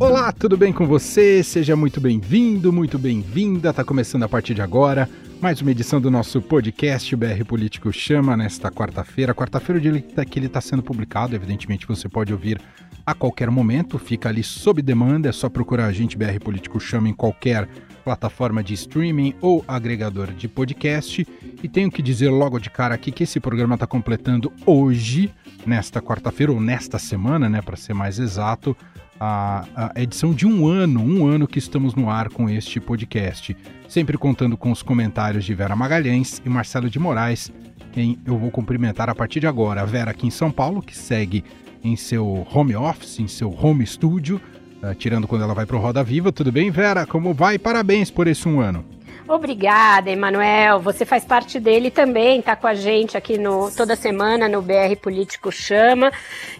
Olá, tudo bem com você? Seja muito bem-vindo, muito bem-vinda. Tá começando a partir de agora mais uma edição do nosso podcast o BR Político Chama nesta quarta-feira. Quarta-feira, o dia que ele está sendo publicado, evidentemente você pode ouvir a qualquer momento, fica ali sob demanda, é só procurar a gente BR Político Chama em qualquer plataforma de streaming ou agregador de podcast. E tenho que dizer logo de cara aqui que esse programa está completando hoje, nesta quarta-feira, ou nesta semana, né, para ser mais exato, a, a, edição de um ano, um ano que estamos no ar com este podcast. Sempre contando com os comentários de Vera Magalhães e Marcelo de Moraes, quem eu vou cumprimentar a partir de agora. A Vera aqui em São Paulo, que segue em seu home office, em seu home studio, uh, tirando quando ela vai para o Roda Viva. Tudo bem, Vera? Como vai? Parabéns por esse um ano. Obrigada, Emanuel. Você faz parte dele também, está com a gente aqui no, toda semana no BR Político Chama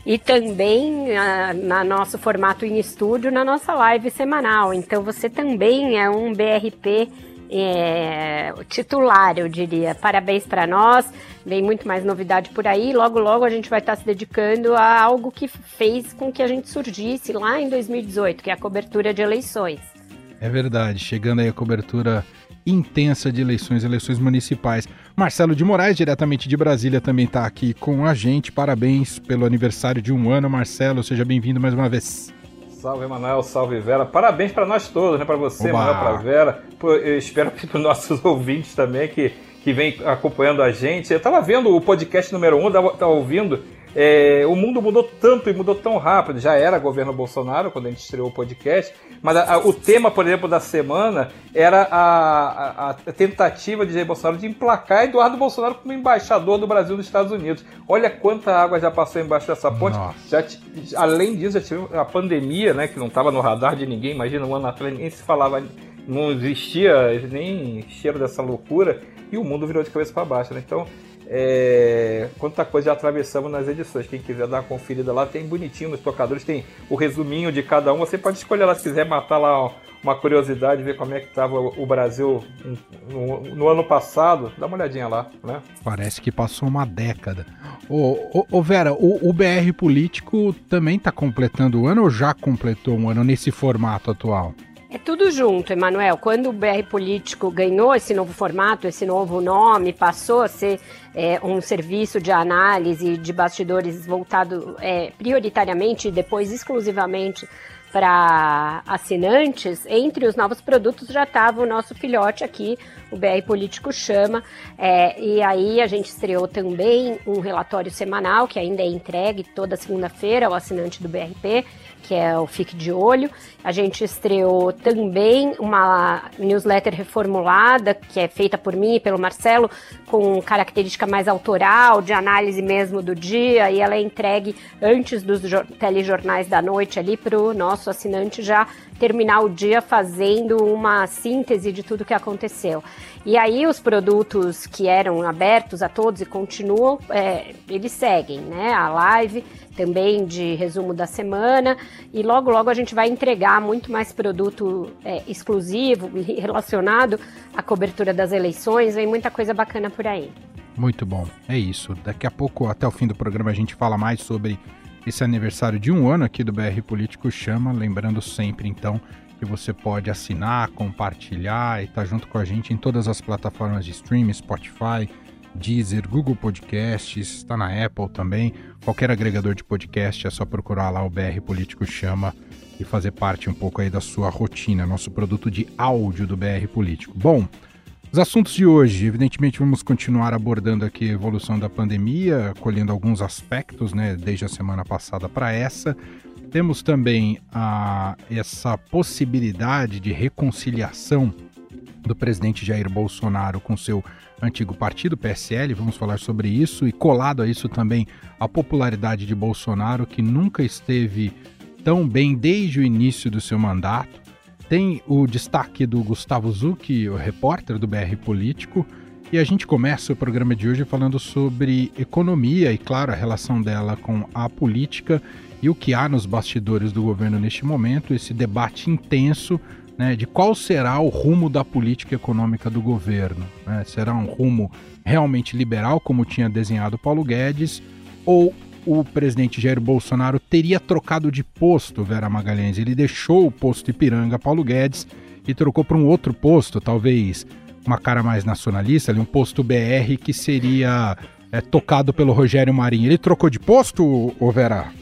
e também uh, na nosso formato em estúdio, na nossa live semanal. Então você também é um BRP é, titular, eu diria. Parabéns para nós. Vem muito mais novidade por aí. Logo, logo a gente vai estar se dedicando a algo que fez com que a gente surgisse lá em 2018, que é a cobertura de eleições. É verdade, chegando aí a cobertura intensa de eleições, eleições municipais. Marcelo de Moraes, diretamente de Brasília, também está aqui com a gente. Parabéns pelo aniversário de um ano, Marcelo. Seja bem-vindo mais uma vez. Salve, Emanuel, salve, Vera. Parabéns para nós todos, né? Para você, Emanuel, para Vera. Eu espero que para os nossos ouvintes também que, que vem acompanhando a gente. Eu estava vendo o podcast número 1, um, estava ouvindo é, o mundo mudou tanto e mudou tão rápido. Já era governo Bolsonaro quando a gente estreou o podcast, mas a, a, o tema, por exemplo, da semana era a, a, tentativa de Jair Bolsonaro de emplacar Eduardo Bolsonaro como embaixador do Brasil nos Estados Unidos. Olha quanta água já passou embaixo dessa ponte. Já, além disso, já tive a pandemia, né, que não estava no radar de ninguém. Imagina um ano atrás, ninguém se falava, não existia nem cheiro dessa loucura. E o mundo virou de cabeça para baixo, né? Então, é, quanta coisa já atravessamos nas edições. Quem quiser dar uma conferida lá, tem bonitinho nos tocadores, tem o resuminho de cada um. Você pode escolher lá se quiser matar lá uma curiosidade, ver como é que estava o Brasil no, no, ano passado. Dá uma olhadinha lá, né? Parece que passou uma década. Ô, ô, ô Vera, o, o, BR Político também está completando o ano ou já completou um ano nesse formato atual? É tudo junto, Emanuel. Quando o BR Político ganhou esse novo formato, esse novo nome, passou a ser é, um serviço de análise de bastidores voltado é, prioritariamente e depois exclusivamente para assinantes, entre os novos produtos já estava o nosso filhote aqui, o BR Político Chama, é, e aí a gente estreou também um relatório semanal que ainda é entregue toda segunda-feira ao assinante do BRP, que é o Fique de Olho. A gente estreou também uma newsletter reformulada, que é feita por mim e pelo Marcelo, com característica mais autoral, de análise mesmo do dia, e ela é entregue antes dos telejornais da noite ali para o nosso assinante já terminar o dia fazendo uma síntese de tudo que aconteceu. E aí os produtos que eram abertos a todos e continuam, é, eles seguem, né? A live também de resumo da semana e logo logo a gente vai entregar muito mais produto é, exclusivo relacionado à cobertura das eleições, vem muita coisa bacana por aí. Muito bom, é isso. Daqui a pouco, até o fim do programa, a gente fala mais sobre esse aniversário de um ano aqui do BR Político Chama. Lembrando sempre, então, que você pode assinar, compartilhar e estar tá junto com a gente em todas as plataformas de streaming, Spotify, Deezer, Google Podcasts, está na Apple também. Qualquer agregador de podcast é só procurar lá o BR Político Chama e fazer parte um pouco aí da sua rotina, nosso produto de áudio do BR Político. Bom, os assuntos de hoje, evidentemente vamos continuar abordando aqui a evolução da pandemia, colhendo alguns aspectos, né, desde a semana passada para essa. Temos também a, essa possibilidade de reconciliação do presidente Jair Bolsonaro com seu antigo partido, PSL, vamos falar sobre isso, e colado a isso também a popularidade de Bolsonaro, que nunca esteve tão bem desde o início do seu mandato. Tem o destaque do Gustavo Zucchi, o repórter do BR Político, e a gente começa o programa de hoje falando sobre economia e, claro, a relação dela com a política e o que há nos bastidores do governo neste momento, esse debate intenso né, de qual será o rumo da política econômica do governo. Né? Será um rumo realmente liberal, como tinha desenhado Paulo Guedes, ou o presidente Jair Bolsonaro teria trocado de posto, Vera Magalhães. Ele deixou o posto Ipiranga, Paulo Guedes, e trocou para um outro posto, talvez uma cara mais nacionalista, ali, um posto BR que seria é, tocado pelo Rogério Marinho. Ele trocou de posto, ô Vera?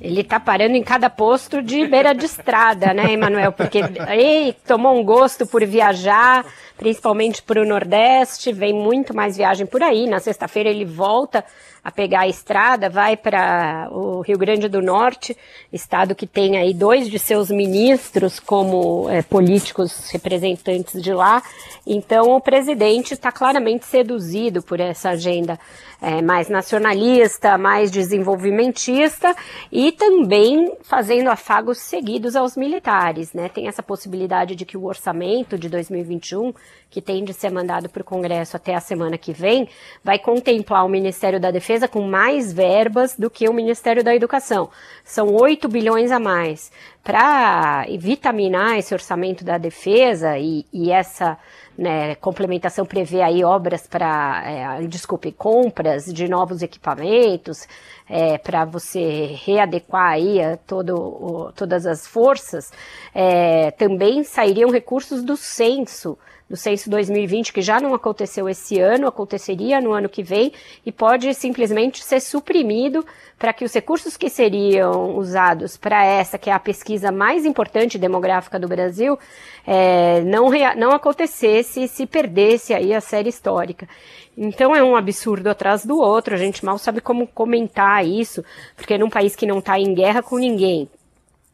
Ele tá parando em cada posto de beira de estrada, né, Emanuel? Porque ele tomou um gosto por viajar, principalmente para o Nordeste, vem muito mais viagem por aí. Na sexta-feira ele volta a pegar a estrada, vai para o Rio Grande do Norte, estado que tem aí dois de seus ministros como é, políticos representantes de lá. Então o presidente está claramente seduzido por essa agenda é, mais nacionalista, mais desenvolvimentista e também fazendo afagos seguidos aos militares. Né? Tem essa possibilidade de que o orçamento de 2021, que tem de ser mandado para o Congresso até a semana que vem, vai contemplar o Ministério da Defesa com mais verbas do que o Ministério da Educação. São 8 bilhões a mais. Para vitaminar esse orçamento da defesa e, e essa né, complementação prevê aí obras para, é, desculpe, compras de novos equipamentos é, para você readequar aí a todo, o, todas as forças. É, também sairiam recursos do censo do censo 2020, que já não aconteceu esse ano, aconteceria no ano que vem, e pode simplesmente ser suprimido para que os recursos que seriam usados para essa, que é a pesquisa mais importante demográfica do Brasil, é, não, não acontecesse se perdesse aí a série histórica. Então é um absurdo atrás do outro, a gente mal sabe como comentar isso, porque num país que não está em guerra com ninguém,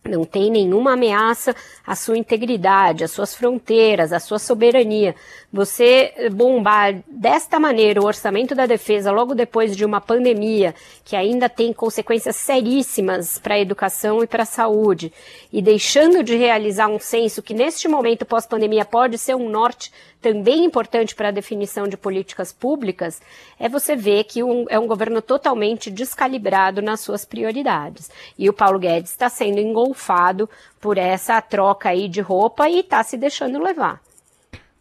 não tem nenhuma ameaça à sua integridade, às suas fronteiras, à sua soberania. Você bombar desta maneira o orçamento da defesa logo depois de uma pandemia que ainda tem consequências seríssimas para a educação e para a saúde, e deixando de realizar um censo que neste momento pós-pandemia pode ser um norte também importante para a definição de políticas públicas, é você ver que um, é um governo totalmente descalibrado nas suas prioridades. E o Paulo Guedes está sendo engolfado por essa troca aí de roupa e está se deixando levar.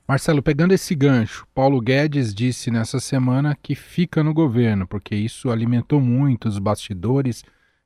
Marcelo, pegando esse gancho, Paulo Guedes disse nessa semana que fica no governo, porque isso alimentou muito os bastidores,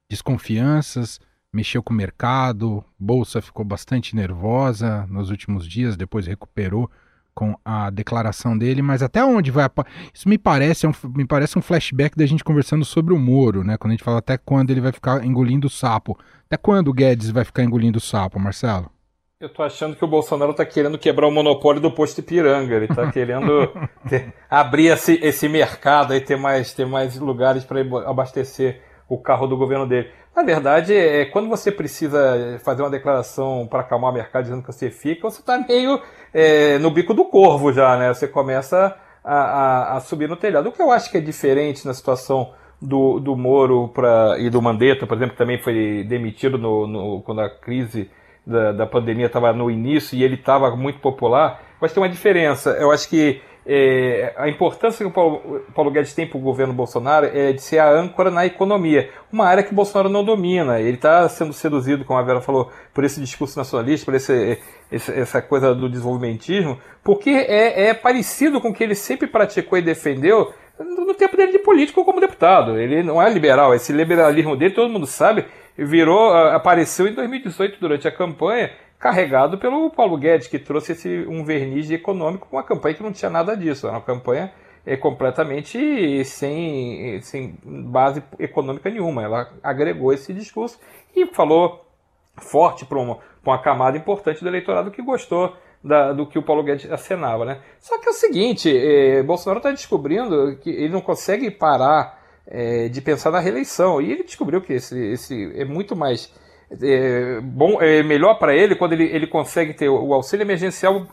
desconfianças, mexeu com o mercado, bolsa ficou bastante nervosa nos últimos dias, depois recuperou com a declaração dele, mas até onde vai. Isso me parece, é um, me parece um flashback da gente conversando sobre o Moro, né? Quando a gente fala até quando ele vai ficar engolindo o sapo. Até quando o Guedes vai ficar engolindo o sapo, Marcelo? Eu tô achando que o Bolsonaro tá querendo quebrar o monopólio do posto Ipiranga. Ele tá querendo ter, abrir esse, esse mercado e ter mais, ter mais lugares para abastecer o carro do governo dele. Na verdade, é, quando você precisa fazer uma declaração para acalmar o mercado dizendo que você fica, você está meio é, no bico do corvo já, né? Você começa a, a, a, subir no telhado. O que eu acho que é diferente na situação do, do Moro pra, e do Mandetta, por exemplo, que também foi demitido no, no quando a crise da, da pandemia estava no início e ele estava muito popular, mas tem uma diferença. Eu acho que é, a importância que o Paulo, Paulo Guedes tem para o governo Bolsonaro é de ser a âncora na economia, uma área que o Bolsonaro não domina. Ele está sendo seduzido, como a Vera falou, por esse discurso nacionalista, por esse, esse, essa coisa do desenvolvimentismo, porque é, é parecido com o que ele sempre praticou e defendeu no tempo dele de político como deputado. Ele não é liberal, esse liberalismo dele, todo mundo sabe, virou, apareceu em 2018 durante a campanha carregado pelo Paulo Guedes, que trouxe esse, um verniz econômico com uma campanha que não tinha nada disso. Era uma campanha é, completamente sem, sem base econômica nenhuma. Ela agregou esse discurso e falou forte para uma, uma camada importante do eleitorado que gostou da, do que o Paulo Guedes acenava. Né? Só que é o seguinte, Bolsonaro está descobrindo que ele não consegue parar de pensar na reeleição. E ele descobriu que esse, esse é muito mais é, bom, é melhor para ele quando ele, ele consegue ter o auxílio emergencial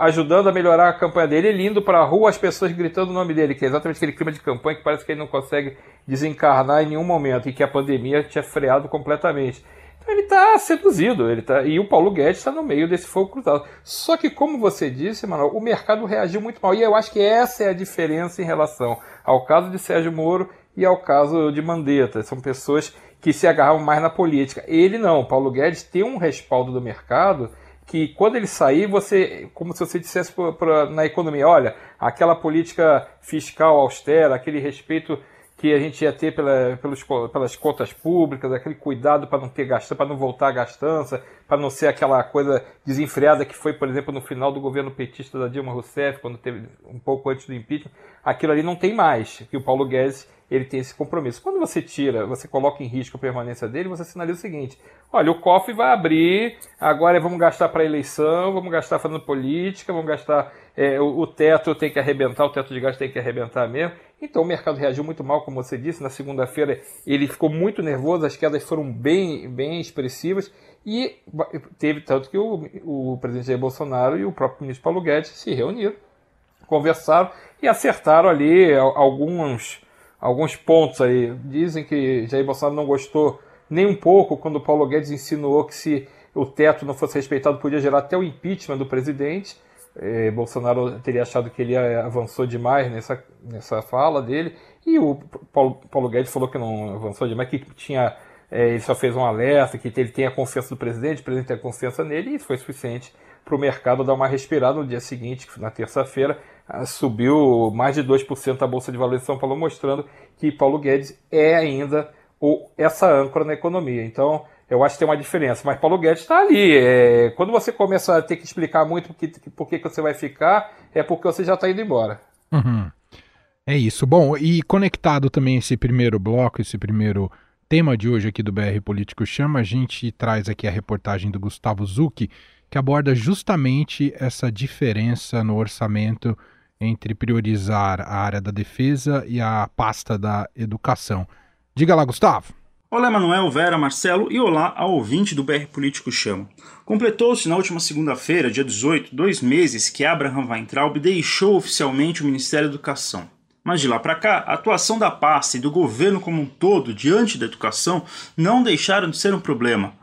ajudando a melhorar a campanha dele, ele indo para a rua, as pessoas gritando o nome dele, que é exatamente aquele clima de campanha que parece que ele não consegue desencarnar em nenhum momento e que a pandemia tinha freado completamente. Então ele está seduzido, ele tá, e o Paulo Guedes está no meio desse fogo cruzado. Só que, como você disse, Manuel, o mercado reagiu muito mal. E eu acho que essa é a diferença em relação ao caso de Sérgio Moro e ao caso de Mandetta. São pessoas que se agarravam mais na política. Ele não, Paulo Guedes tem um respaldo do mercado que quando ele sair, você, como se você dissesse pra, pra, na economia, olha, aquela política fiscal austera, aquele respeito que a gente ia ter pela, pelos, pelas contas públicas, aquele cuidado para não ter gastança, para não voltar a gastança, para não ser aquela coisa desenfreada que foi, por exemplo, no final do governo petista da Dilma Rousseff, quando teve um pouco antes do impeachment, aquilo ali não tem mais, que o Paulo Guedes ele tem esse compromisso. Quando você tira, você coloca em risco a permanência dele, você sinaliza o seguinte: olha, o cofre vai abrir, agora vamos gastar para eleição, vamos gastar fazendo política, vamos gastar. É, o, o, teto tem que arrebentar, o teto de gasto tem que arrebentar mesmo. Então o mercado reagiu muito mal, como você disse. Na segunda-feira ele ficou muito nervoso, as quedas foram bem, bem expressivas. E teve tanto que o, o presidente Jair Bolsonaro e o próprio ministro Paulo Guedes se reuniram, conversaram e acertaram ali alguns alguns pontos aí. Dizem que Jair Bolsonaro não gostou nem um pouco quando Paulo Guedes insinuou que se o teto não fosse respeitado podia gerar até o impeachment do presidente. É, Bolsonaro teria achado que ele avançou demais nessa, nessa fala dele. E o Paulo, Paulo Guedes falou que não avançou demais, que tinha, é, ele só fez um alerta, que ele tem a confiança do presidente, o presidente tem a confiança nele, e isso foi suficiente para o mercado dar uma respirada no dia seguinte, na terça-feira, subiu mais de 2% a Bolsa de Valores de São Paulo, mostrando que Paulo Guedes é ainda o, essa âncora na economia. Então, eu acho que tem uma diferença. Mas Paulo Guedes está ali. É, quando você começa a ter que explicar muito por que, por que você vai ficar, é porque você já está indo embora. Uhum. É isso. Bom, e conectado também esse primeiro bloco, esse primeiro tema de hoje aqui do BR Político Chama, a gente traz aqui a reportagem do Gustavo Zucchi, que aborda justamente essa diferença no orçamento entre priorizar a área da defesa e a pasta da educação. Diga lá, Gustavo. Olá, Manuel, Vera, Marcelo e olá ao ouvinte do BR Político Chama. Completou-se na última segunda-feira, dia 18, dois meses que Abraham Weintraub deixou oficialmente o Ministério da Educação. Mas de lá para cá, a atuação da pasta e do governo como um todo diante da educação não deixaram de ser um problema.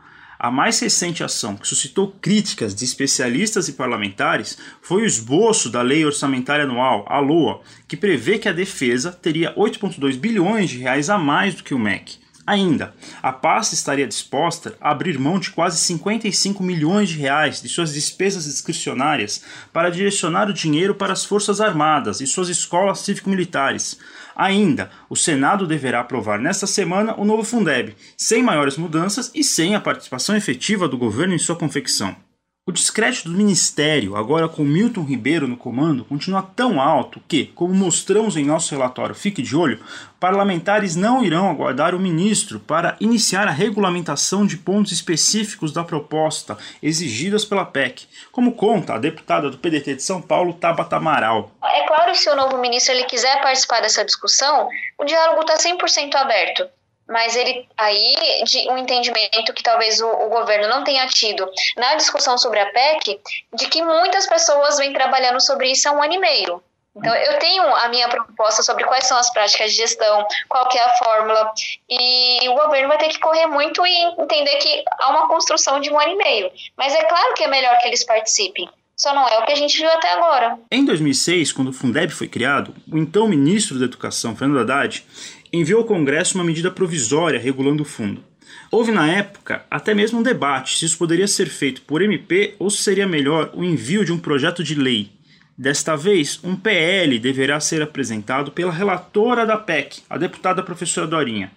A mais recente ação que suscitou críticas de especialistas e parlamentares foi o esboço da Lei Orçamentária Anual, a LOA, que prevê que a defesa teria 8,2 bilhões de reais a mais do que o MEC. Ainda, a pasta estaria disposta a abrir mão de quase 55 milhões de reais de suas despesas discricionárias para direcionar o dinheiro para as Forças Armadas e suas escolas cívico-militares, Ainda, o Senado deverá aprovar nesta semana o novo Fundeb, sem maiores mudanças e sem a participação efetiva do governo em sua confecção. O descrédito do Ministério, agora com Milton Ribeiro no comando, continua tão alto que, como mostramos em nosso relatório Fique de Olho, parlamentares não irão aguardar o ministro para iniciar a regulamentação de pontos específicos da proposta exigidas pela PEC, como conta a deputada do PDT de São Paulo, Tabata Amaral. É claro que se o novo ministro ele quiser participar dessa discussão, o diálogo está 100% aberto mas ele aí de um entendimento que talvez o, o, governo não tenha tido na discussão sobre a PEC, de que muitas pessoas vêm trabalhando sobre isso há um ano e meio. Então, eu tenho a minha proposta sobre quais são as práticas de gestão, qual é a fórmula, e o governo vai ter que correr muito e entender que há uma construção de um ano e meio. Mas é claro que é melhor que eles participem. Só não é o que a gente viu até agora. Em 2006, quando o Fundeb foi criado, o então ministro da Educação, Fernando Haddad, enviou ao Congresso uma medida provisória regulando o fundo. Houve na época até mesmo um debate se isso poderia ser feito por MP ou se seria melhor o envio de um projeto de lei. Desta vez, um PL deverá ser apresentado pela relatora da PEC, a deputada professora Dorinha.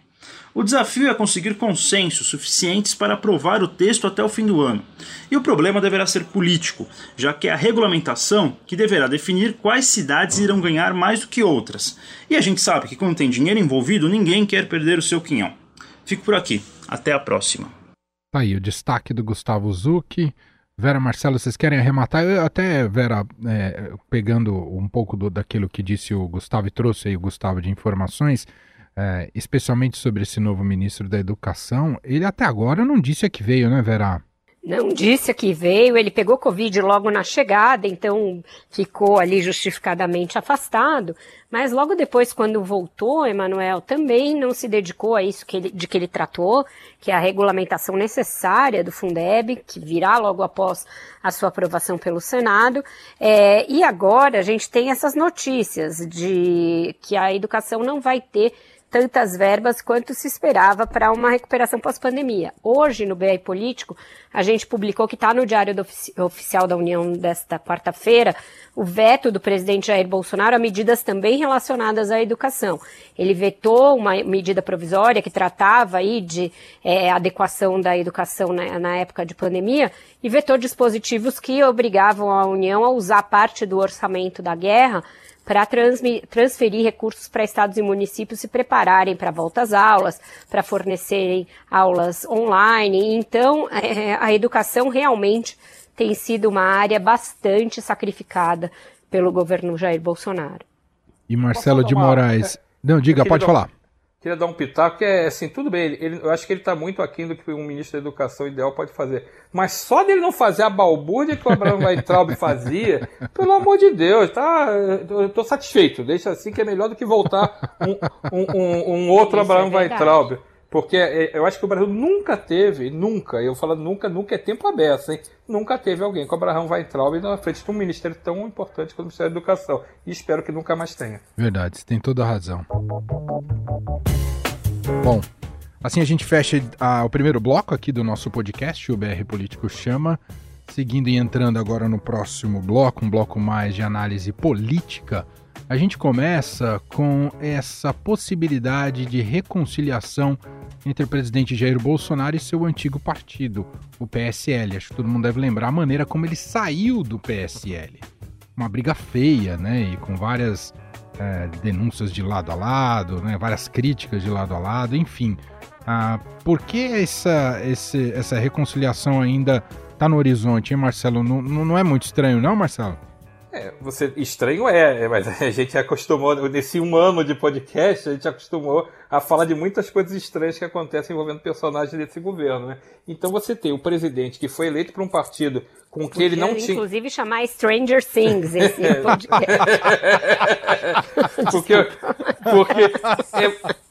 O desafio é conseguir consensos suficientes para aprovar o texto até o fim do ano. E o problema deverá ser político, já que é a regulamentação que deverá definir quais cidades irão ganhar mais do que outras. E a gente sabe que quando tem dinheiro envolvido, ninguém quer perder o seu quinhão. Fico por aqui. Até a próxima. Tá aí o destaque do Gustavo Zucchi. Vera Marcelo, vocês querem arrematar? Eu até, Vera, é, pegando um pouco do, daquilo que disse o Gustavo e trouxe aí o Gustavo de informações, é, especialmente sobre esse novo ministro da Educação, ele até agora não disse a que veio, né, Vera? Não disse a que veio, ele pegou Covid logo na chegada, então ficou ali justificadamente afastado. Mas logo depois, quando voltou, Emanuel também não se dedicou a isso que ele, de que ele tratou, que é a regulamentação necessária do Fundeb, que virá logo após a sua aprovação pelo Senado. É, e agora a gente tem essas notícias de que a educação não vai ter tantas verbas quanto se esperava para uma recuperação pós-pandemia. Hoje, no BR Político, a gente publicou que está no Diário Ofici Oficial da União desta quarta-feira o veto do presidente Jair Bolsonaro a medidas também relacionadas à educação. Ele vetou uma medida provisória que tratava aí de é, adequação da educação na, na época de pandemia e vetou dispositivos que obrigavam a União a usar parte do orçamento da guerra para transferir recursos para estados e municípios se prepararem para volta às aulas, para fornecerem aulas online. Então, é, a educação realmente tem sido uma área bastante sacrificada pelo governo Jair Bolsonaro. E Marcelo de Moraes. Não, diga, pode falar queria dar um pitaco, que é assim, tudo bem, ele, ele, eu acho que ele está muito aquém do que um ministro da educação ideal pode fazer. Mas só dele não fazer a balbúrdia que o Abraão Weintraub fazia, pelo amor de Deus, tá, eu estou satisfeito. Deixa assim que é melhor do que voltar um, um, um, um outro Isso Abraão é Weintraub. Porque é, eu acho que o Brasil nunca teve, nunca, eu falo nunca, nunca é tempo aberto, hein? Nunca teve alguém com Abraão Weintraub na frente de um ministério tão importante quanto o Ministério da Educação. E espero que nunca mais tenha. Verdade, você tem toda a razão. Bom, assim a gente fecha a, o primeiro bloco aqui do nosso podcast, o BR Político Chama. Seguindo e entrando agora no próximo bloco, um bloco mais de análise política, a gente começa com essa possibilidade de reconciliação entre o presidente Jair Bolsonaro e seu antigo partido, o PSL. Acho que todo mundo deve lembrar a maneira como ele saiu do PSL. Uma briga feia, né? E com várias é, denúncias de lado a lado, né? várias críticas de lado a lado, enfim. Ah, por que essa, esse, essa reconciliação ainda está no horizonte, hein, Marcelo? Não, não é muito estranho, não, Marcelo? É, você estranho é, é, mas a gente acostumou, nesse um ano de podcast, a gente acostumou a falar de muitas coisas estranhas que acontecem envolvendo personagens desse governo, né? Então você tem o presidente que foi eleito por um partido com que Podia, ele não tinha. Inclusive chamar Stranger Things esse podcast. porque, porque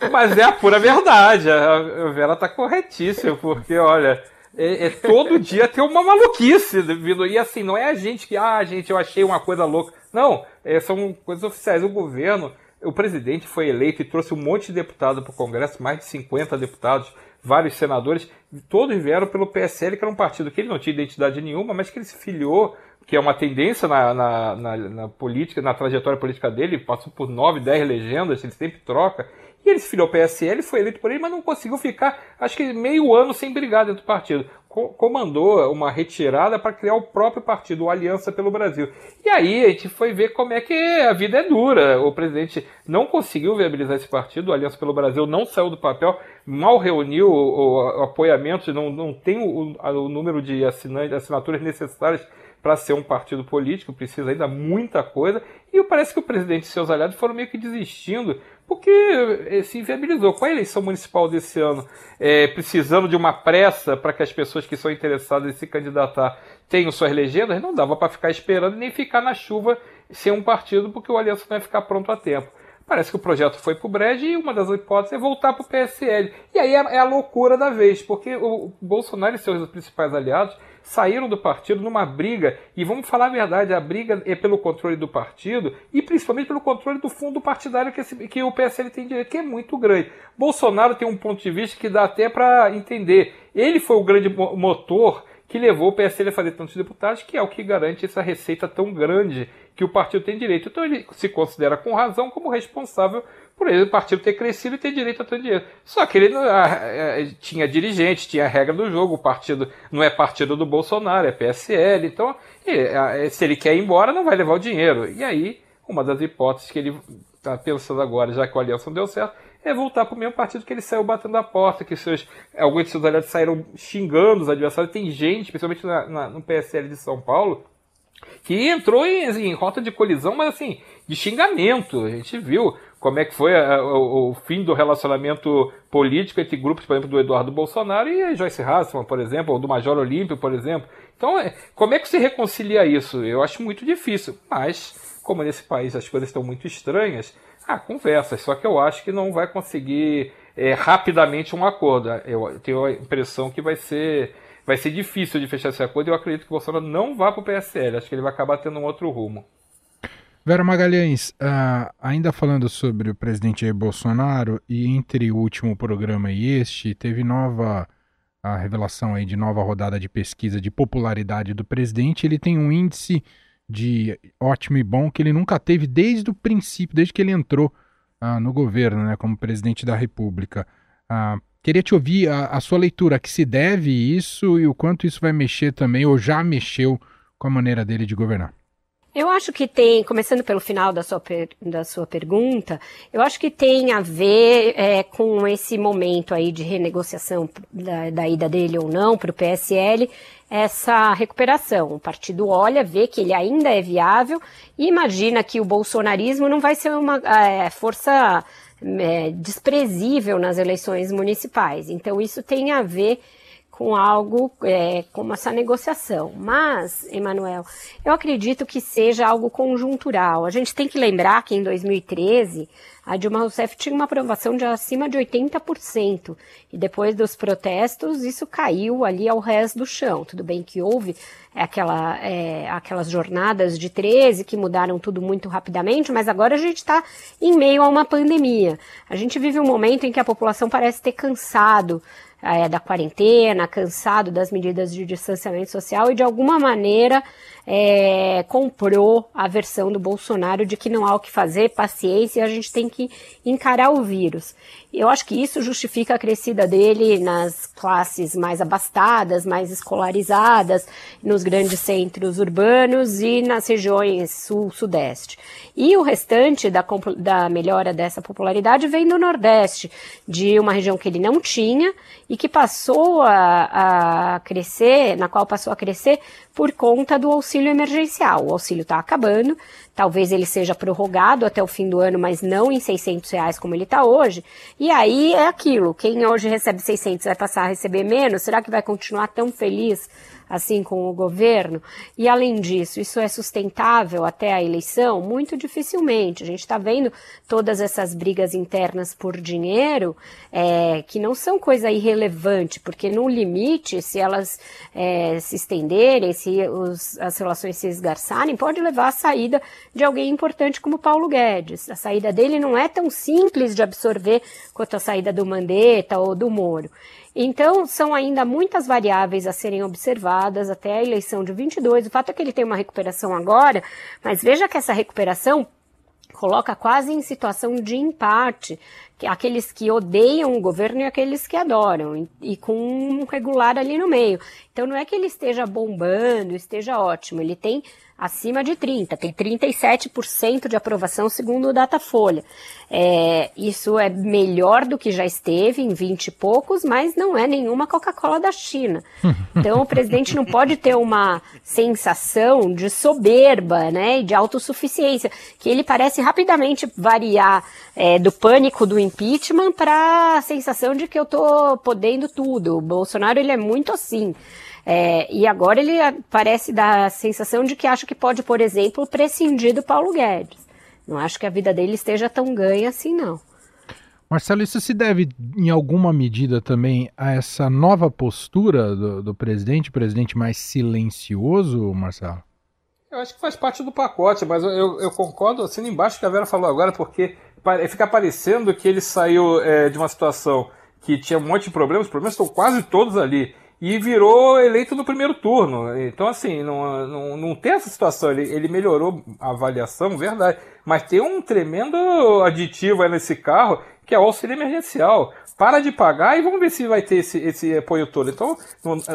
é, mas é a pura verdade. A Vera tá corretíssima, porque olha é, é, todo dia ter uma maluquice vindo. E assim, não é a gente que, ah, gente, eu achei uma coisa louca. Não, é, são coisas oficiais. O governo, o presidente foi eleito e trouxe um monte de deputados para o Congresso, mais de 50 deputados, vários senadores, todos vieram pelo PSL, que era um partido que ele não tinha identidade nenhuma, mas que ele se filiou, que é uma tendência na, na, na, na política, na trajetória política dele, passou por 9, 10 legendas, ele sempre troca. E ele se filiou ao PSL, foi eleito por ele, mas não conseguiu ficar, acho que meio ano sem brigar dentro do partido. comandou uma retirada para criar o próprio partido, o Aliança pelo Brasil. E aí a gente foi ver como é que a vida é dura. O presidente não conseguiu viabilizar esse partido, o Aliança pelo Brasil não saiu do papel, mal reuniu o, o apoiamento, não, não tem o, o número de assinaturas necessárias para ser um partido político, precisa ainda muita coisa, e parece que o presidente e seus aliados foram meio que desistindo porque se inviabilizou. Com a eleição municipal desse ano, é, precisando de uma pressa para que as pessoas que são interessadas em se candidatar tenham suas legendas, não dava para ficar esperando nem ficar na chuva sem um partido, porque o Aliança não ia ficar pronto a tempo. Parece que o projeto foi para o Brejo e uma das hipóteses é voltar para o PSL. E aí é, é a loucura da vez, porque o Bolsonaro e seus principais aliados saíram do partido numa briga, e vamos falar a verdade, a briga é pelo controle do partido e principalmente pelo controle do fundo partidário que, esse, que o PSL tem direito, que é muito grande. Bolsonaro tem um ponto de vista que dá até para entender. Ele foi o grande motor que levou o PSL a fazer tantos deputados, que é o que garante essa receita tão grande que o partido tem direito. Então ele se considera com razão como responsável por ele, o partido ter crescido e ter direito a tanto dinheiro. Só que ele tinha dirigente, tinha regra do jogo, o partido não é partido do Bolsonaro, é PSL, então ele, se ele quer ir embora, não vai levar o dinheiro. E aí, uma das hipóteses que ele está pensando agora, já que a aliança não deu certo, é voltar para o mesmo partido que ele saiu batendo a porta, que seus, alguns de seus aliados saíram xingando os adversários. Tem gente, principalmente na, na, no PSL de São Paulo, que entrou em, em, rota de colisão, mas assim, de xingamento. A gente viu como é que foi a, a, o, fim do relacionamento político entre grupos, por exemplo, do Eduardo Bolsonaro e a Joyce Hasselman, por exemplo, ou do Major Olímpio, por exemplo. Então, é, como é que se reconcilia isso? Eu acho muito difícil, mas como nesse país as coisas estão muito estranhas, ah, conversas, só que eu acho que não vai conseguir é, rapidamente um acordo. Eu tenho a impressão que vai ser, vai ser difícil de fechar esse acordo e eu acredito que o Bolsonaro não vá para o PSL. Acho que ele vai acabar tendo um outro rumo. Vera Magalhães, uh, ainda falando sobre o presidente Bolsonaro, e entre o último programa e este, teve nova a revelação aí de nova rodada de pesquisa de popularidade do presidente. Ele tem um índice de ótimo e bom que ele nunca teve desde o princípio, desde que ele entrou uh, no governo, né, como presidente da República. Uh, queria te ouvir a, a sua leitura, que se deve isso e o quanto isso vai mexer também, ou já mexeu com a maneira dele de governar. Eu acho que tem, começando pelo final da sua, da sua pergunta, eu acho que tem a ver é, com esse momento aí de renegociação da, da ida dele ou não para o PSL, essa recuperação. O partido olha, vê que ele ainda é viável e imagina que o bolsonarismo não vai ser uma é, força é, desprezível nas eleições municipais. Então isso tem a ver com algo é, como essa negociação. Mas, Emanuel, eu acredito que seja algo conjuntural. A gente tem que lembrar que em 2013 a Dilma Rousseff tinha uma aprovação de acima de 80%. E depois dos protestos, isso caiu ali ao resto do chão. Tudo bem que houve aquela, é, aquelas jornadas de 13 que mudaram tudo muito rapidamente, mas agora a gente está em meio a uma pandemia. A gente vive um momento em que a população parece ter cansado é, da quarentena, cansado das medidas de distanciamento social e de alguma maneira é, comprou a versão do Bolsonaro de que não há o que fazer, paciência, a gente tem que encarar o vírus. Eu acho que isso justifica a crescida dele nas classes mais abastadas, mais escolarizadas, nos grandes centros urbanos e nas regiões sul-sudeste. E o restante da, da melhora dessa popularidade vem do Nordeste, de uma região que ele não tinha e que passou a, a crescer, na qual passou a crescer por conta do auxílio emergencial. O auxílio está acabando, talvez ele seja prorrogado até o fim do ano, mas não em 600 reais como ele está hoje. E aí é aquilo, quem hoje recebe 600 vai passar a receber menos? Será que vai continuar tão feliz assim com o governo. E além disso, isso é sustentável até a eleição? Muito dificilmente. A gente está vendo todas essas brigas internas por dinheiro é, que não são coisa irrelevante, porque no limite, se elas é, se estenderem, se os, as relações se esgarçarem, pode levar à saída de alguém importante como Paulo Guedes. A saída dele não é tão simples de absorver quanto a saída do Mandetta ou do Moro. Então, são ainda muitas variáveis a serem observadas até a eleição de 22. O fato é que ele tem uma recuperação agora, mas veja que essa recuperação coloca quase em situação de empate aqueles que odeiam o governo e aqueles que adoram, e, com um regular ali no meio. Então não é que ele esteja bombando, esteja ótimo, ele tem acima de 30, tem 37% de aprovação segundo o Datafolha. É, isso é melhor do que já esteve em 20 e poucos, mas não é nenhuma Coca-Cola da China. Então o presidente não pode ter uma sensação de soberba, né, de autossuficiência, que ele parece rapidamente variar é, do pânico do impeachment para a sensação de que eu estou podendo tudo. O Bolsonaro ele é muito assim. É, e agora ele parece dar a sensação de que acha que pode, por exemplo, prescindir do Paulo Guedes. Não acho que a vida dele esteja tão ganha assim, não. Marcelo, isso se deve em alguma medida também a essa nova postura do, do presidente, presidente mais silencioso, Marcelo? Eu acho que faz parte do pacote, mas eu, eu concordo assim embaixo que a Vera falou agora, porque fica parecendo que ele saiu é, de uma situação que tinha um monte de problemas, os problemas estão quase todos ali e virou eleito no primeiro turno. Então, assim, não, não, não tem essa situação. Ele, ele melhorou a avaliação, verdade. Mas tem um tremendo aditivo aí nesse carro, que é o auxílio emergencial. Para de pagar e vamos ver se vai ter esse, esse apoio todo. Então,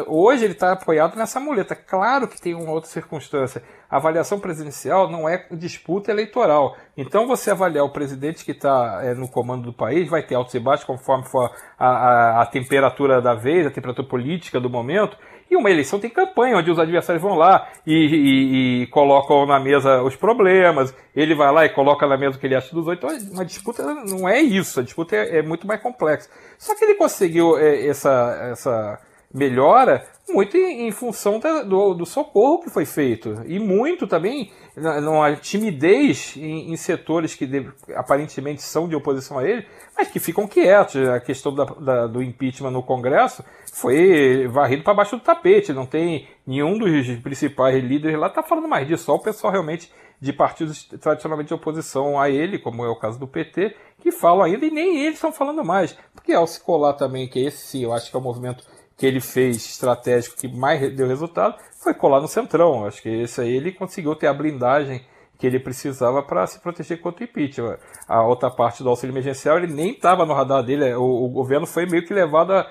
hoje ele está apoiado nessa muleta. Claro que tem uma outra circunstância. A avaliação presidencial não é disputa eleitoral. Então, você avaliar o presidente que está é, no comando do país, vai ter altos e baixos conforme for a, a, a temperatura da vez, a temperatura política do momento. E uma eleição tem campanha, onde os adversários vão lá e, e, e, colocam na mesa os problemas, ele vai lá e coloca na mesa o que ele acha dos outros. Então, uma disputa não é isso, a disputa é, é muito mais complexa. Só que ele conseguiu é, essa, essa melhora muito em, função do, do, socorro que foi feito. E muito também numa timidez em, em setores que deve, aparentemente são de oposição a ele, mas que ficam quietos. A questão da, da, do impeachment no Congresso foi varrido para baixo do tapete. Não tem nenhum dos principais líderes lá está falando mais disso. Só o pessoal realmente de partidos tradicionalmente de oposição a ele, como é o caso do PT, que falam ainda e nem eles estão falando mais. Porque ao se colar também, que esse sim, eu acho que é o movimento que ele fez estratégico que mais deu resultado, foi colar no Centrão. Acho que esse aí ele conseguiu ter a blindagem que ele precisava para se proteger contra o impeachment. A outra parte do auxílio emergencial ele nem estava no radar dele, o, o, governo foi meio que levado a,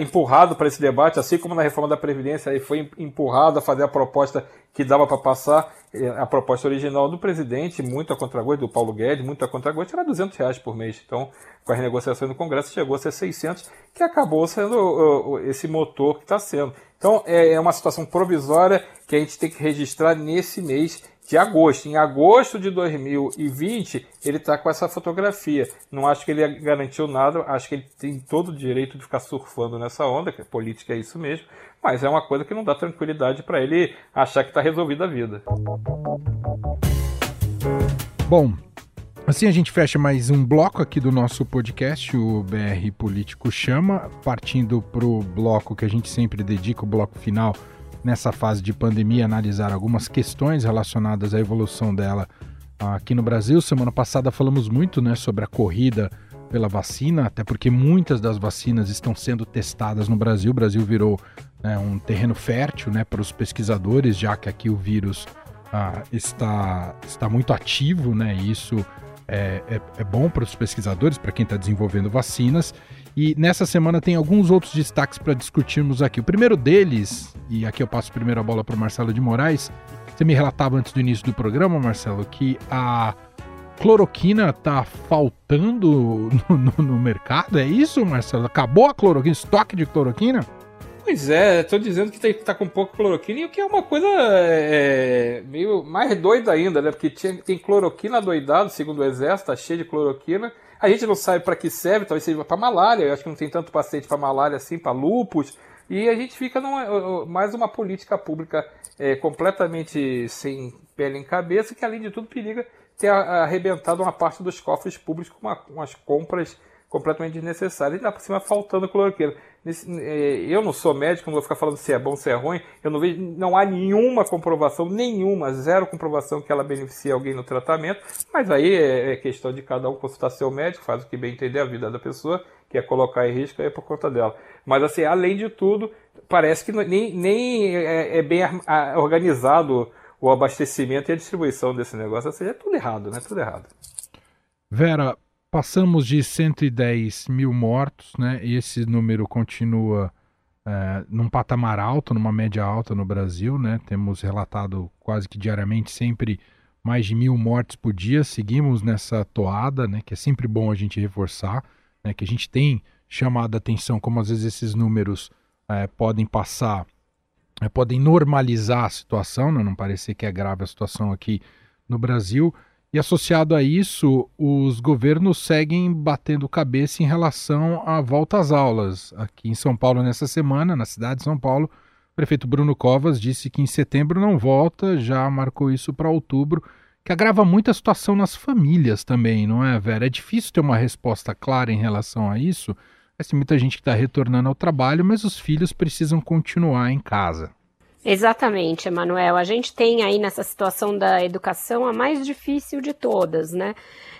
empurrado para esse debate, assim como na reforma da Previdência ele foi empurrado a fazer a proposta que dava para passar, é, a proposta original do presidente, muito a contragosto, do Paulo Guedes, muito a contragosto, era 200 reais por mês. Então, com as negociações no Congresso, chegou a ser 600, que acabou sendo esse motor que está sendo. Então, é, é uma situação provisória que a gente tem que registrar nesse mês de agosto. Em agosto de 2020, ele está com essa fotografia. Não acho que ele garantiu nada, acho que ele tem todo o direito de ficar surfando nessa onda, que política é isso mesmo, mas é uma coisa que não dá tranquilidade para ele achar que está resolvida a vida. Bom, Assim a gente fecha mais um bloco aqui do nosso podcast, o BR Político Chama, partindo para o bloco que a gente sempre dedica, o bloco final, nessa fase de pandemia, analisar algumas questões relacionadas à evolução dela aqui no Brasil. Semana passada falamos muito né, sobre a corrida pela vacina, até porque muitas das vacinas estão sendo testadas no Brasil. O Brasil virou né, um terreno fértil né, para os pesquisadores, já que aqui o vírus ah, está, está muito ativo, né, e isso é, é, é bom para os pesquisadores, para quem está desenvolvendo vacinas. E nessa semana tem alguns outros destaques para discutirmos aqui. O primeiro deles, e aqui eu passo primeiro a bola para o Marcelo de Moraes, você me relatava antes do início do programa, Marcelo, que a cloroquina está faltando no, no, no, mercado, é isso, Marcelo? Acabou a cloroquina, estoque de cloroquina? Pois é, estou dizendo que está com pouco cloroquina, o que é uma coisa é, meio mais doida ainda, né? Porque tinha, tem cloroquina doidado, segundo o exército, está cheio de cloroquina, a gente não sabe para que serve, talvez seja para malária. Eu acho que não tem tanto paciente para malária assim, para lupus. E a gente fica numa, mais uma política pública é, completamente sem pele em cabeça, que além de tudo periga ter arrebentado uma parte dos cofres públicos com uma, compras completamente desnecessárias. E dá por cima faltando cloroquina. Nesse, é, eu não sou médico, não vou ficar falando se é bom, se é ruim. Eu não vejo, não há nenhuma comprovação, nenhuma, zero comprovação que ela beneficie alguém no tratamento. Mas aí é, é questão de cada um consultar seu médico, faz o que bem entender a vida da pessoa, que é colocar em risco é por conta dela. Mas assim, além de tudo, parece que nem, nem é, é bem organizado o abastecimento e a distribuição desse negócio. Ou seja, é tudo errado, né? Tudo errado. Vera, Passamos de 110 mil mortos, né? E esse número continua é, num patamar alto, numa média alta no Brasil, né? Temos relatado quase que diariamente sempre mais de mil mortes por dia. Seguimos nessa toada, né? Que é sempre bom a gente reforçar, né? Que a gente tem chamado a atenção como às vezes esses números é, podem passar, é, podem normalizar a situação, né? não parecer que é grave a situação aqui no Brasil. E associado a isso, os governos seguem batendo cabeça em relação à volta às aulas. Aqui em São Paulo, nessa semana, na cidade de São Paulo, o prefeito Bruno Covas disse que em setembro não volta, já marcou isso para outubro, que agrava muito a situação nas famílias também, não é, Vera? É difícil ter uma resposta clara em relação a isso. Mas tem muita gente que está retornando ao trabalho, mas os filhos precisam continuar em casa. Exatamente, Emanuel. A gente tem aí nessa situação da educação a mais difícil de todas, né?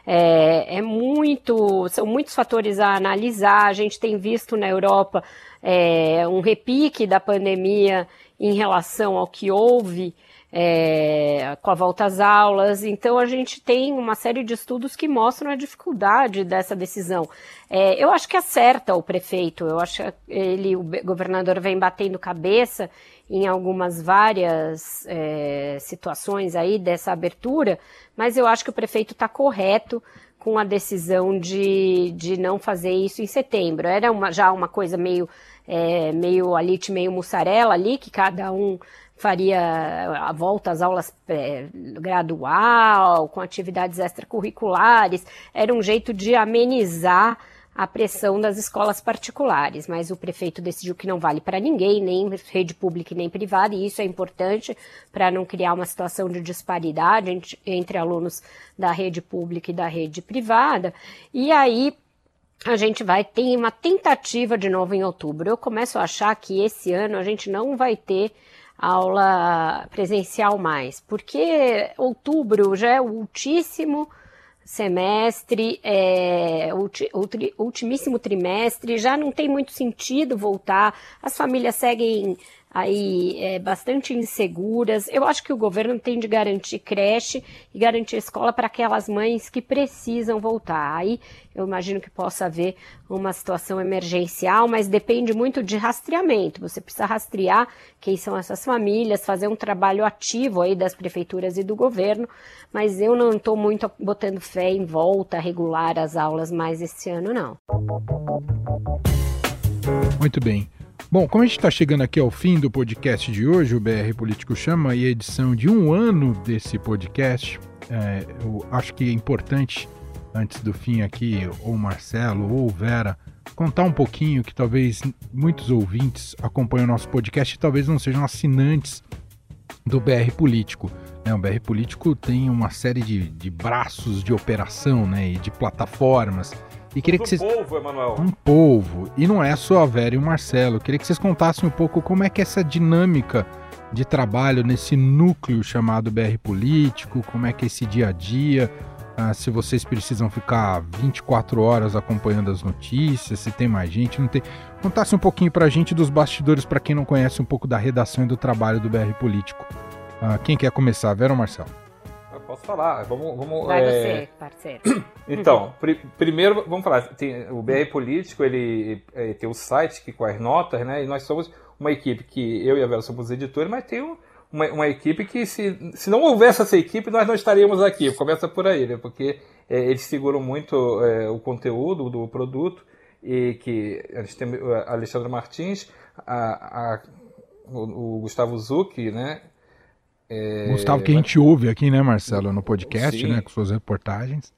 É, é, muito, são muitos fatores a analisar. A gente tem visto na Europa é, um repique da pandemia em relação ao que houve é, com a volta às aulas. Então, a gente tem uma série de estudos que mostram a dificuldade dessa decisão. É, eu acho que acerta o prefeito, eu acho que ele, o governador, vem batendo cabeça em algumas várias é, situações aí dessa abertura, mas eu acho que o prefeito está correto com a decisão de, de não fazer isso em setembro. Era uma, já uma coisa meio, é, meio alite, meio mussarela ali, que cada um faria a volta às aulas é, gradual, com atividades extracurriculares. Era um jeito de amenizar a pressão das escolas particulares, mas o prefeito decidiu que não vale para ninguém, nem rede pública nem privada, e isso é importante para não criar uma situação de disparidade entre, alunos da rede pública e da rede privada. E aí a gente vai ter uma tentativa de novo em outubro. Eu começo a achar que esse ano a gente não vai ter aula presencial mais, porque outubro já é o ultíssimo semestre, é, ulti, ulti, ultimíssimo trimestre, já não tem muito sentido voltar. As famílias seguem aí é, bastante inseguras. Eu acho que o governo tem de garantir creche e garantir escola para aquelas mães que precisam voltar. Aí eu imagino que possa haver uma situação emergencial, mas depende muito de rastreamento. Você precisa rastrear quem são essas famílias, fazer um trabalho ativo aí das prefeituras e do governo, mas eu não estou muito botando fé em volta a regular as aulas mais esse ano, não. Muito bem. Bom, como a gente está chegando aqui ao fim do podcast de hoje, o BR Político Chama, e a edição de um ano desse podcast, é, eu acho que é importante, antes do fim aqui, ou Marcelo ou Vera, contar um pouquinho que talvez muitos ouvintes acompanham o nosso podcast e talvez não sejam assinantes do BR Político. Né? O BR Político tem uma série de, de braços de operação né? e de plataformas e queria que vocês... Um polvo, Emanuel. Um polvo. E não é só a Vera e o Marcelo. Eu queria que vocês contassem um pouco como é que é essa dinâmica de trabalho nesse núcleo chamado BR Político, como é que é esse dia a dia, ah, se vocês precisam ficar 24 horas acompanhando as notícias, se tem mais gente, não tem. Contasse um pouquinho pra gente dos bastidores, para quem não conhece um pouco da redação e do trabalho do BR Político. Ah, quem quer começar, Vera ou Marcelo? Posso falar. Vamos, vamos, Vai é... você, parceiro. Então, pr primeiro, vamos falar. Tem, o BR Político, ele, é, tem o site que, com as notas, né? E nós somos uma equipe que eu e a Vera somos editores, mas tem uma, uma equipe que, se, se não houvesse essa equipe, nós não estaríamos aqui. Começa por aí, né? Porque é, eles seguram muito é, o conteúdo do produto e que a gente tem o Alexandre Martins, a, a o, o Gustavo Zucchi, né? É... Gustavo, que a gente ouve aqui, né, Marcelo, no podcast, Sim. né, com suas reportagens.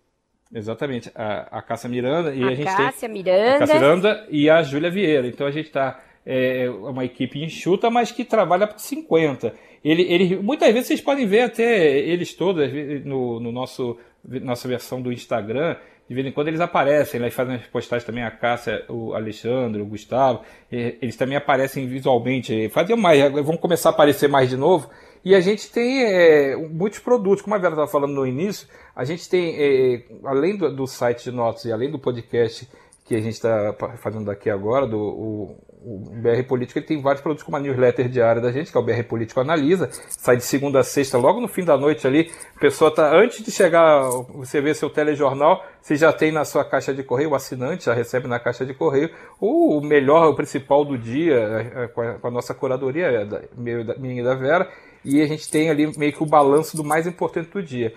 Exatamente, a, a Cássia Miranda e a, a gente Cássia tem Miranda. a Cássia Miranda e a Júlia Vieira. Então a gente está é uma equipe enxuta, mas que trabalha por 50. Ele, ele, muitas vezes vocês podem ver até eles todos no, no nosso nossa versão do Instagram. De vez em quando eles aparecem, eles fazem as postagens também, a Cássia, o Alexandre, o Gustavo, eles também aparecem visualmente. Faziam mais, vão começar a aparecer mais de novo. E a gente tem é, muitos produtos, como a Vera estava falando no início, a gente tem, é, além do, do, site de notas e além do podcast que a gente está fazendo aqui agora, do o, o BR Político, ele tem vários produtos como a newsletter diária da gente, que é o BR Político Analisa, sai de segunda a sexta, logo no fim da noite ali, a pessoa tá, antes de chegar, você vê seu telejornal, você já tem na sua caixa de correio, o assinante já recebe na caixa de correio. O melhor, o principal do dia, é, é, com a, com a nossa curadoria, da, minha e da Vera, e a gente tem ali meio que o balanço do mais importante do dia.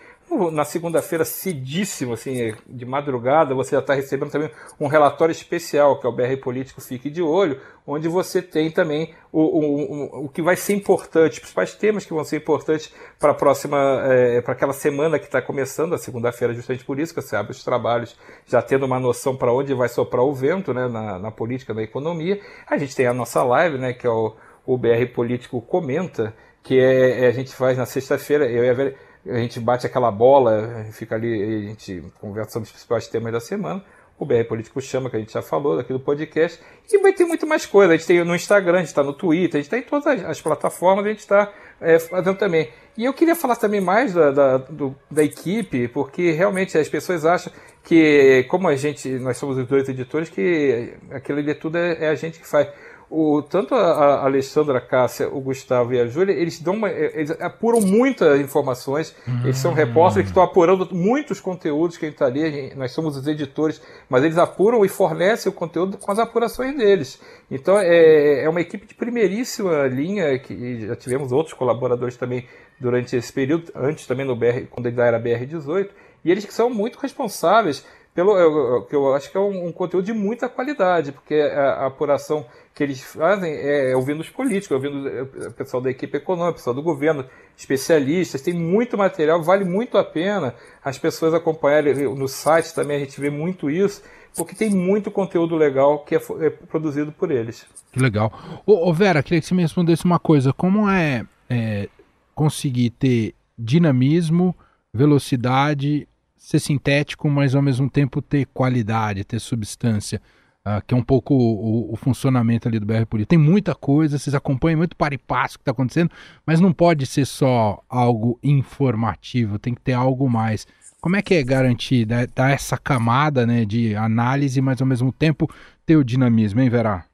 Na segunda-feira, cedíssimo, assim, de madrugada, você já está recebendo também um relatório especial, que é o BR Político Fique de Olho, onde você tem também o, o, o que vai ser importante, os principais temas que vão ser importantes para a próxima, é, para aquela semana que está começando, a segunda-feira, justamente por isso que você abre os trabalhos já tendo uma noção para onde vai soprar o vento, né, na, na política, na economia. A gente tem a nossa live, né, que é o, o BR Político Comenta, que é, é, a gente faz na sexta-feira, eu e a Vera, a gente bate aquela bola, fica ali, a gente conversa sobre os principais temas da semana. O BR Político chama, que a gente já falou aqui do podcast. E vai ter muito mais coisa. A gente tem no Instagram, a gente está no Twitter, a gente está em todas as, as, plataformas, a gente está é, fazendo também. E eu queria falar também mais da, da, do, da equipe, porque realmente as pessoas acham que, como a gente, nós somos os dois editores, que aquilo ali tudo é, é a gente que faz o, tanto a, Alexandra, a Cássia, o Gustavo e a Júlia, eles dão uma, eles apuram muitas informações, hum. eles são repórteres que estão apurando muitos conteúdos que a gente está ali, nós somos os editores, mas eles apuram e fornecem o conteúdo com as apurações deles. Então é, é uma equipe de primeiríssima linha, que já tivemos outros colaboradores também durante esse período, antes também no BR, quando ele era BR18, e eles que são muito responsáveis pelo que eu acho que é um, um, conteúdo de muita qualidade, porque a, a, apuração que eles fazem é, é ouvindo os políticos, ouvindo o pessoal da equipe econômica, pessoal do governo, especialistas, tem muito material, vale muito a pena as pessoas acompanharem no site também a gente vê muito isso, porque tem muito conteúdo legal que é, é produzido por eles. Que legal. Ô, ô, Vera, queria que você me respondesse uma coisa. Como é, é conseguir ter dinamismo, velocidade, ser sintético, mas ao mesmo tempo ter qualidade, ter substância? Uh, que é um pouco o, o, funcionamento ali do BR Político. Tem muita coisa, vocês acompanham muito para e passo que está acontecendo, mas não pode ser só algo informativo, tem que ter algo mais. Como é que é garantir, dar, essa camada né, de análise, mas ao mesmo tempo ter o dinamismo, hein, Vera?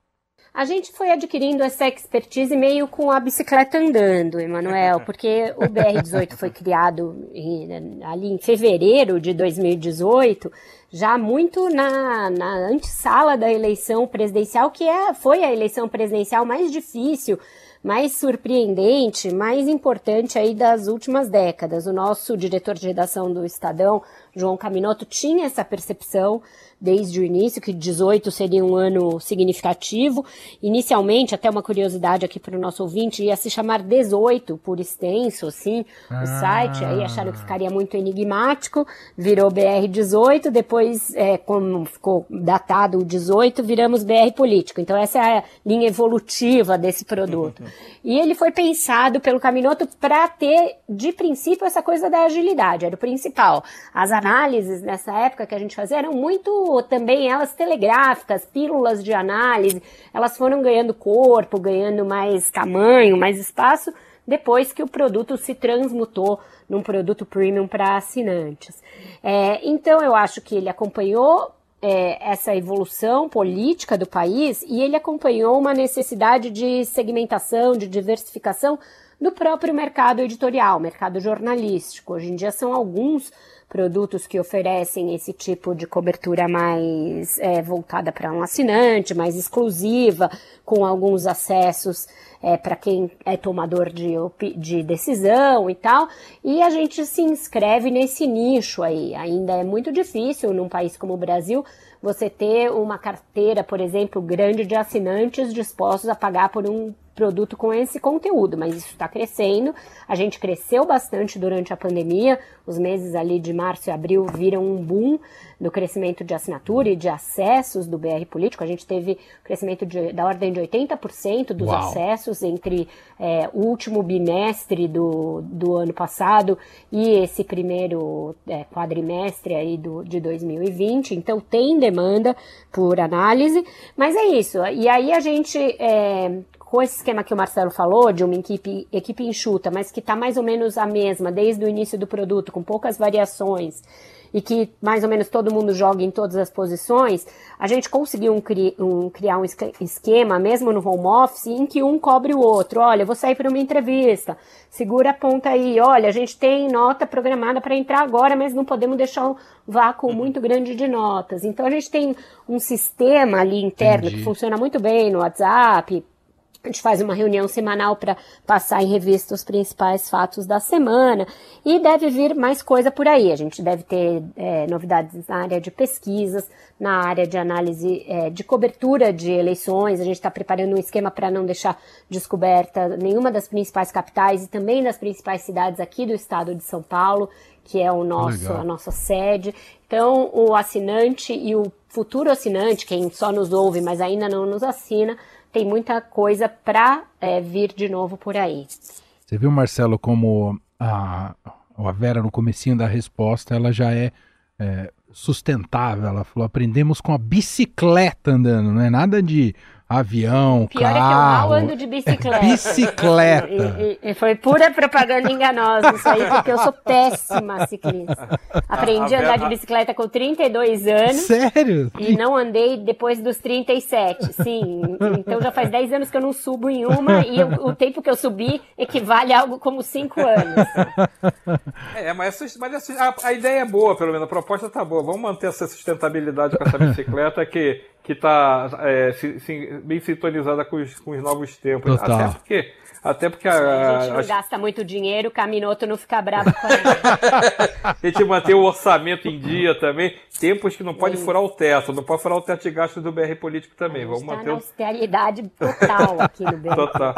A gente foi adquirindo essa expertise meio com a bicicleta andando, Emanuel, porque o BR-18 foi criado em, ali em fevereiro de 2018, já muito na, na antessala da eleição presidencial, que é, foi a eleição presidencial mais difícil, mais surpreendente, mais importante aí das últimas décadas. O nosso diretor de redação do Estadão, João Caminoto, tinha essa percepção desde o início, que 18 seria um ano significativo. Inicialmente, até uma curiosidade aqui para o nosso ouvinte, ia se chamar 18 por extenso, assim, ah. o site, aí acharam que ficaria muito enigmático, virou BR18, depois, é, como ficou datado o 18, viramos BR Político. Então essa é a linha evolutiva desse produto. E ele foi pensado pelo Caminoto para ter, de princípio, essa coisa da agilidade, era o principal. As análises nessa época que a gente fazia eram muito também elas telegráficas, pílulas de análise, elas foram ganhando corpo, ganhando mais tamanho, mais espaço, depois que o produto se transmutou num produto premium para assinantes. É, então eu acho que ele acompanhou é, essa evolução política do país e ele acompanhou uma necessidade de segmentação, de diversificação do próprio mercado editorial, mercado jornalístico. Hoje em dia são alguns produtos que oferecem esse tipo de cobertura mais é, voltada para um assinante, mais exclusiva, com alguns acessos é, para quem é tomador de, de decisão e tal. E a gente se inscreve nesse nicho aí. Ainda é muito difícil num país como o Brasil você ter uma carteira, por exemplo, grande de assinantes dispostos a pagar por um produto com esse conteúdo, mas isso está crescendo. A gente cresceu bastante durante a pandemia, os meses ali de março e abril viram um boom do crescimento de assinatura e de acessos do BR Político. A gente teve crescimento de, da ordem de 80% dos Uau. acessos entre é, o último bimestre do, do ano passado e esse primeiro é, quadrimestre aí do, de 2020. Então tem demanda por análise, mas é isso. E aí a gente é, com esse esquema que o Marcelo falou, de uma equipe, equipe enxuta, mas que está mais ou menos a mesma desde o início do produto, com poucas variações, e que mais ou menos todo mundo joga em todas as posições, a gente conseguiu um, um, criar um esquema, mesmo no home office, em que um cobre o outro. Olha, eu vou sair para uma entrevista, segura a ponta aí. Olha, a gente tem nota programada para entrar agora, mas não podemos deixar um vácuo uhum. muito grande de notas. Então a gente tem um sistema ali interno Entendi. que funciona muito bem no WhatsApp, a gente faz uma reunião semanal para passar em revista os principais fatos da semana e deve vir mais coisa por aí. A gente deve ter é, novidades na área de pesquisas, na área de análise é, de cobertura de eleições. A gente está preparando um esquema para não deixar descoberta nenhuma das principais capitais e também das principais cidades aqui do estado de São Paulo, que é o nosso, a nossa sede. Então, o assinante e o futuro assinante, quem só nos ouve, mas ainda não nos assina, tem muita coisa para é, vir de novo por aí. Você viu, Marcelo, como a, a Vera no comecinho da resposta, ela já é, é sustentável. Ela falou, aprendemos com a bicicleta andando, não é nada de avião, Pior carro. é que eu mal ando de bicicleta. bicicleta. E, e, e, foi pura propaganda enganosa isso aí, porque eu sou péssima ciclista. Aprendi a andar de bicicleta com 32 anos. Sério? E não andei depois dos 37, sim. Então já faz 10 anos que eu não subo em uma e eu, o tempo que eu subi equivale a algo como 5 anos. É, mas, mas assim, a, a ideia é boa, pelo menos, a proposta tá boa. Vamos manter essa sustentabilidade com essa bicicleta que que está é, bem sintonizada com os, com os novos tempos. Total. Até porque, até porque a, a, gente não a, gasta muito dinheiro, o Caminoto não fica bravo com a gente. a gente mantém o orçamento em dia também. Tempos que não pode Sim. furar o teto, não pode furar o teto de gastos do BR Político também. Vamos tá manter na austeridade total aqui no BR. Total.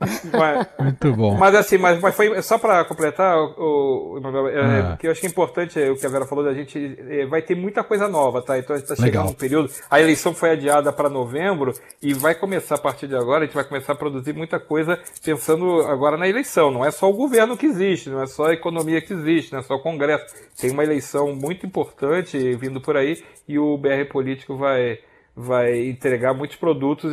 Mas, Muito bom. Mas assim, mas, mas foi só para completar, o, o é, ah. que eu acho que é importante é, o que a Vera falou da gente, é, vai ter muita coisa nova, tá? Então está chegando um período. A eleição foi adiada para novembro e vai começar a partir de agora, a gente vai começar a produzir muita coisa pensando agora na eleição. Não é só o governo que existe, não é só a economia que existe, não é só o Congresso. Tem uma eleição muito importante vindo por aí e o BR Político vai vai entregar muitos produtos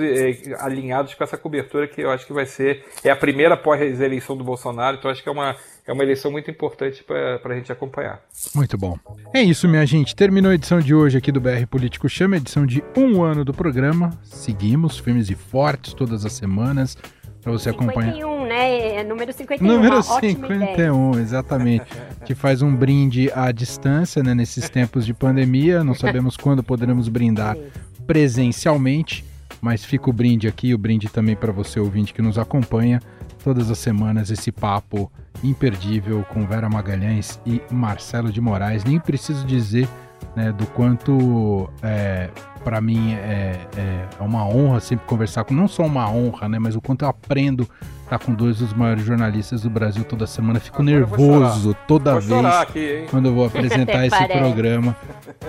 alinhados com essa cobertura que eu acho que vai ser é a primeira pós-eleição do Bolsonaro, então acho que é uma, é uma eleição muito importante para a gente acompanhar. Muito bom. É isso, minha gente. Terminou a edição de hoje aqui do BR Político Chama, edição de um ano do programa. Seguimos firmes e fortes todas as semanas para você 51, acompanhar. 51, né? É número 51. Número 51, exatamente. que faz um brinde à distância, né? Nesses tempos de pandemia. Não sabemos quando poderemos brindar presencialmente, mas fica o brinde aqui, o brinde também para você ouvinte que nos acompanha todas as semanas esse papo imperdível com Vera Magalhães e Marcelo de Moraes. Nem preciso dizer né, do quanto é, para mim é, é, é, uma honra sempre conversar com, não só uma honra, né, mas o quanto eu aprendo tá com dois dos maiores jornalistas do Brasil toda semana. Fico Agora nervoso toda vou vez aqui, quando eu vou apresentar esse programa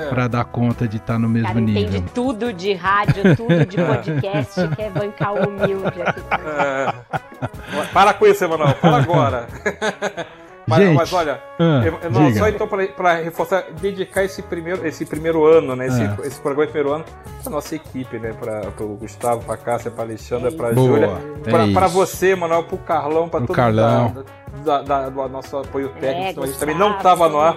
para dar conta de estar tá no mesmo Cara, nível. Entende tudo de rádio, tudo de podcast, quer bancar o humilde aqui. É. Para com isso, Emanuel, para agora. Mas, Gente, mas olha, ah, eu, não, só então para reforçar, dedicar esse primeiro, esse primeiro ano, né? Esse, ah. esse programa de primeiro ano para nossa equipe, né? Para o Gustavo, para a Cássia, para a Alexandra, para a Júlia, para é você, Manuel, para o Carlão, para todo Carlão. mundo da, da, da, do nosso apoio técnico. É, então, a gente também não estava no ar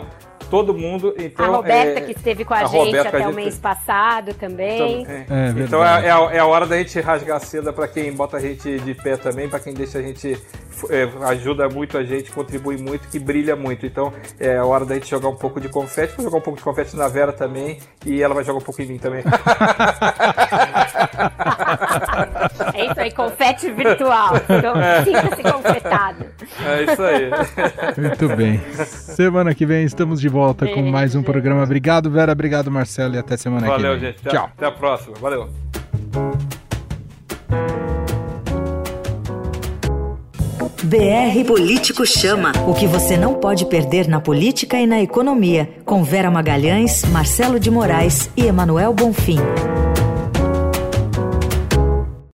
todo mundo. Então, a Roberta, é, que esteve com a, a gente Roberta, até gente... o mês passado também. É. É, então é, é, a, é, a, hora da gente rasgar a seda para quem bota a gente de pé também, para quem deixa a gente. É, ajuda muito a gente, contribui muito, que brilha muito. Então é a hora da gente jogar um pouco de confete. Vou jogar um pouco de confete na Vera também e ela vai jogar um pouco em mim também. é isso aí, confete virtual. Então, é. sinta-se confetado. É isso aí. Muito bem. Semana que vem estamos de volta Beijo. com mais um programa. Obrigado, Vera. Obrigado, Marcelo. E até semana Valeu, que vem. Valeu, gente. Tchau. Até a próxima. Valeu. BR Político Chama. O que você não pode perder na política e na economia. Com Vera Magalhães, Marcelo de Moraes e Emanuel Bonfim.